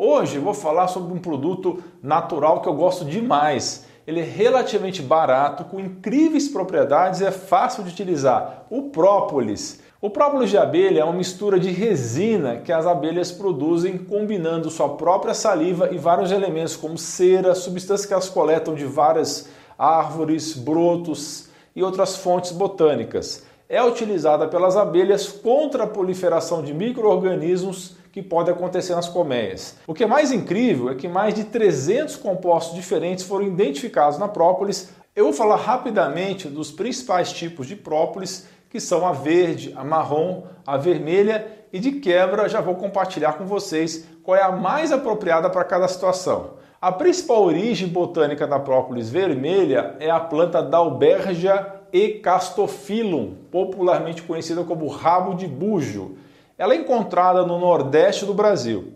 Hoje vou falar sobre um produto natural que eu gosto demais. Ele é relativamente barato, com incríveis propriedades e é fácil de utilizar. O própolis. O própolis de abelha é uma mistura de resina que as abelhas produzem combinando sua própria saliva e vários elementos como cera, substâncias que elas coletam de várias árvores, brotos e outras fontes botânicas é utilizada pelas abelhas contra a proliferação de micro-organismos que pode acontecer nas colmeias. O que é mais incrível é que mais de 300 compostos diferentes foram identificados na própolis. Eu vou falar rapidamente dos principais tipos de própolis, que são a verde, a marrom, a vermelha e de quebra já vou compartilhar com vocês qual é a mais apropriada para cada situação. A principal origem botânica da própolis vermelha é a planta Dalbergia Ecastophyllum, popularmente conhecida como rabo de bujo. Ela é encontrada no nordeste do Brasil.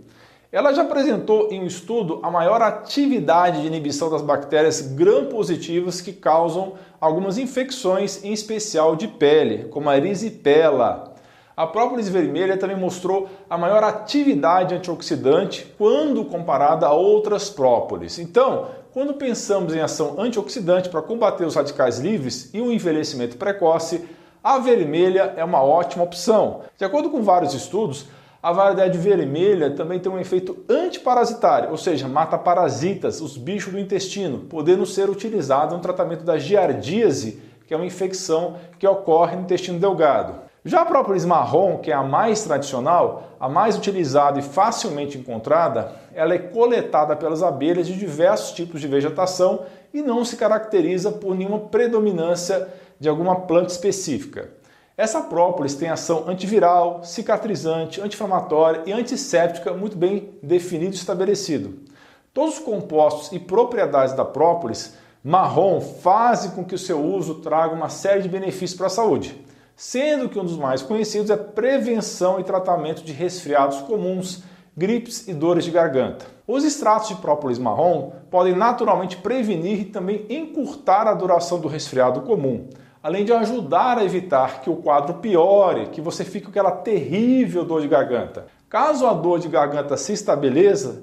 Ela já apresentou em um estudo a maior atividade de inibição das bactérias gram-positivas que causam algumas infecções, em especial de pele, como a erisipela. A própolis vermelha também mostrou a maior atividade antioxidante quando comparada a outras própolis. Então, quando pensamos em ação antioxidante para combater os radicais livres e o envelhecimento precoce, a vermelha é uma ótima opção. De acordo com vários estudos, a variedade vermelha também tem um efeito antiparasitário, ou seja, mata parasitas, os bichos do intestino, podendo ser utilizado no tratamento da giardíase, que é uma infecção que ocorre no intestino delgado. Já a própolis marrom, que é a mais tradicional, a mais utilizada e facilmente encontrada, ela é coletada pelas abelhas de diversos tipos de vegetação e não se caracteriza por nenhuma predominância de alguma planta específica. Essa própolis tem ação antiviral, cicatrizante, anti-inflamatória e antisséptica muito bem definido e estabelecido. Todos os compostos e propriedades da própolis marrom fazem com que o seu uso traga uma série de benefícios para a saúde sendo que um dos mais conhecidos é prevenção e tratamento de resfriados comuns, gripes e dores de garganta. Os extratos de própolis marrom podem naturalmente prevenir e também encurtar a duração do resfriado comum, além de ajudar a evitar que o quadro piore, que você fique com aquela terrível dor de garganta. Caso a dor de garganta se estabeleça,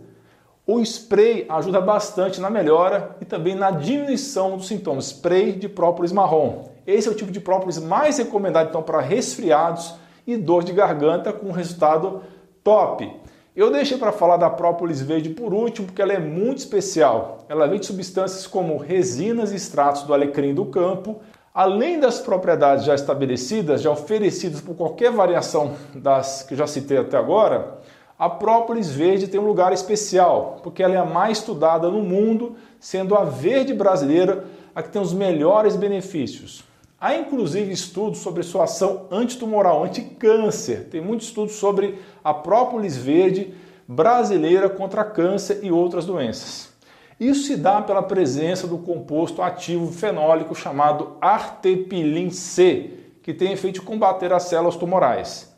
o spray ajuda bastante na melhora e também na diminuição dos sintomas. Spray de própolis marrom. Esse é o tipo de própolis mais recomendado então para resfriados e dor de garganta com resultado top. Eu deixei para falar da própolis verde por último porque ela é muito especial. Ela vem de substâncias como resinas e extratos do alecrim do campo, além das propriedades já estabelecidas, já oferecidas por qualquer variação das que já citei até agora. A própolis verde tem um lugar especial, porque ela é a mais estudada no mundo, sendo a verde brasileira a que tem os melhores benefícios. Há inclusive estudos sobre sua ação antitumoral, anticâncer. Tem muitos estudos sobre a própolis verde brasileira contra câncer e outras doenças. Isso se dá pela presença do composto ativo fenólico chamado artepilin C, que tem efeito de combater as células tumorais.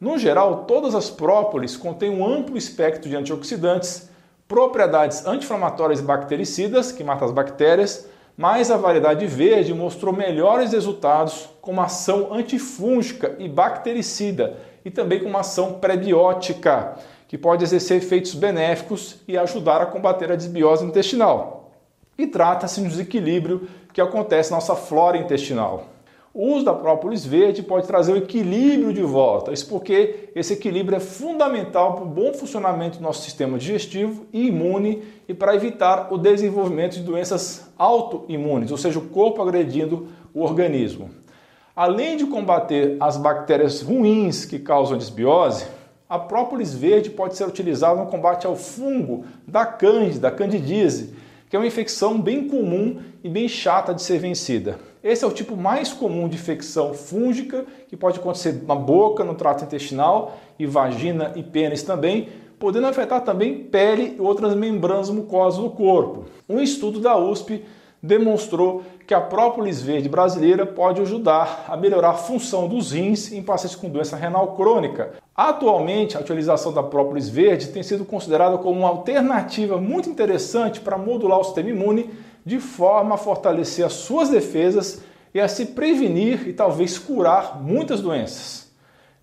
No geral, todas as própolis contêm um amplo espectro de antioxidantes, propriedades anti-inflamatórias e bactericidas, que matam as bactérias, mas a variedade verde mostrou melhores resultados com uma ação antifúngica e bactericida e também com uma ação prebiótica, que pode exercer efeitos benéficos e ajudar a combater a desbiose intestinal. E trata-se de um desequilíbrio que acontece na nossa flora intestinal. O uso da própolis verde pode trazer o equilíbrio de volta, isso porque esse equilíbrio é fundamental para o bom funcionamento do nosso sistema digestivo e imune e para evitar o desenvolvimento de doenças autoimunes, ou seja, o corpo agredindo o organismo. Além de combater as bactérias ruins que causam desbiose, a própolis verde pode ser utilizada no combate ao fungo da cândida, candidíase, que é uma infecção bem comum e bem chata de ser vencida. Esse é o tipo mais comum de infecção fúngica, que pode acontecer na boca, no trato intestinal e vagina e pênis também, podendo afetar também pele e outras membranas mucosas do corpo. Um estudo da USP demonstrou que a própolis verde brasileira pode ajudar a melhorar a função dos rins em pacientes com doença renal crônica. Atualmente, a utilização da própolis verde tem sido considerada como uma alternativa muito interessante para modular o sistema imune de forma a fortalecer as suas defesas e a se prevenir e talvez curar muitas doenças.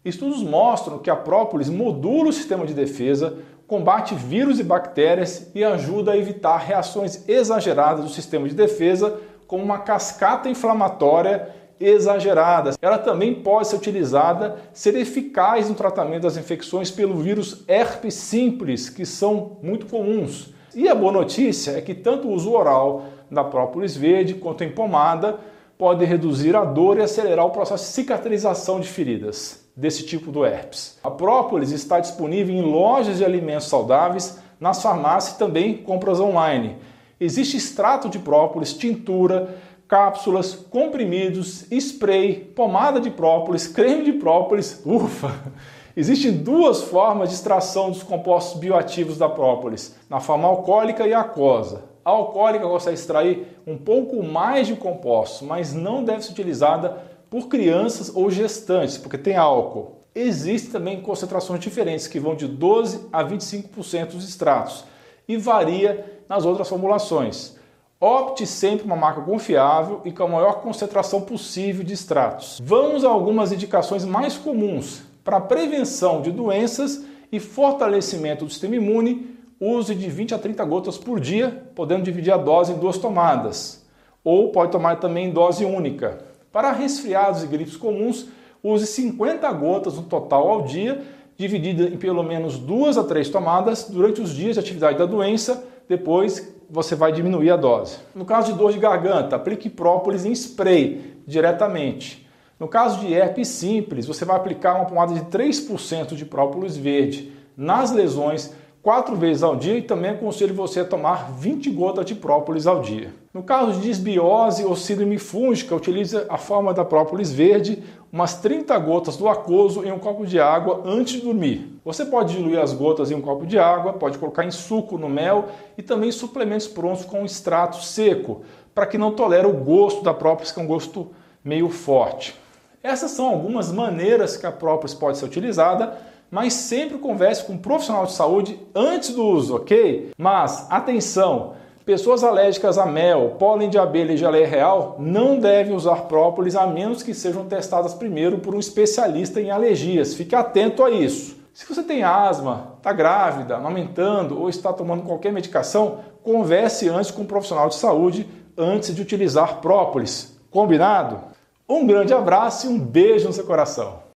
Estudos mostram que a própolis modula o sistema de defesa, combate vírus e bactérias e ajuda a evitar reações exageradas do sistema de defesa, como uma cascata inflamatória exagerada. Ela também pode ser utilizada, ser eficaz no tratamento das infecções pelo vírus herpes simples, que são muito comuns. E a boa notícia é que tanto o uso oral da própolis verde quanto em pomada pode reduzir a dor e acelerar o processo de cicatrização de feridas desse tipo do herpes. A própolis está disponível em lojas de alimentos saudáveis, nas farmácias e também compras online. Existe extrato de própolis, tintura, cápsulas, comprimidos, spray, pomada de própolis, creme de própolis. Ufa! Existem duas formas de extração dos compostos bioativos da própolis, na forma alcoólica e aquosa. A alcoólica consegue extrair um pouco mais de compostos, mas não deve ser utilizada por crianças ou gestantes, porque tem álcool. Existem também concentrações diferentes, que vão de 12 a 25% dos extratos, e varia nas outras formulações. Opte sempre uma marca confiável e com a maior concentração possível de extratos. Vamos a algumas indicações mais comuns para prevenção de doenças e fortalecimento do sistema imune. Use de 20 a 30 gotas por dia, podendo dividir a dose em duas tomadas. Ou pode tomar também em dose única. Para resfriados e gripes comuns, use 50 gotas no total ao dia, dividida em pelo menos duas a três tomadas durante os dias de atividade da doença. Depois você vai diminuir a dose. No caso de dor de garganta, aplique própolis em spray diretamente. No caso de herpes simples, você vai aplicar uma pomada de 3% de própolis verde nas lesões quatro vezes ao dia e também aconselho você a tomar 20 gotas de própolis ao dia. No caso de desbiose ou síndrome fúngica, utilize a forma da própolis verde, umas 30 gotas do aquoso em um copo de água antes de dormir. Você pode diluir as gotas em um copo de água, pode colocar em suco no mel e também suplementos prontos com extrato seco, para que não tolere o gosto da própolis, que é um gosto meio forte. Essas são algumas maneiras que a própolis pode ser utilizada mas sempre converse com um profissional de saúde antes do uso, ok? Mas atenção! Pessoas alérgicas a mel, pólen de abelha e geleia real não devem usar própolis a menos que sejam testadas primeiro por um especialista em alergias. Fique atento a isso. Se você tem asma, está grávida, amamentando ou está tomando qualquer medicação, converse antes com um profissional de saúde antes de utilizar própolis. Combinado? Um grande abraço e um beijo no seu coração.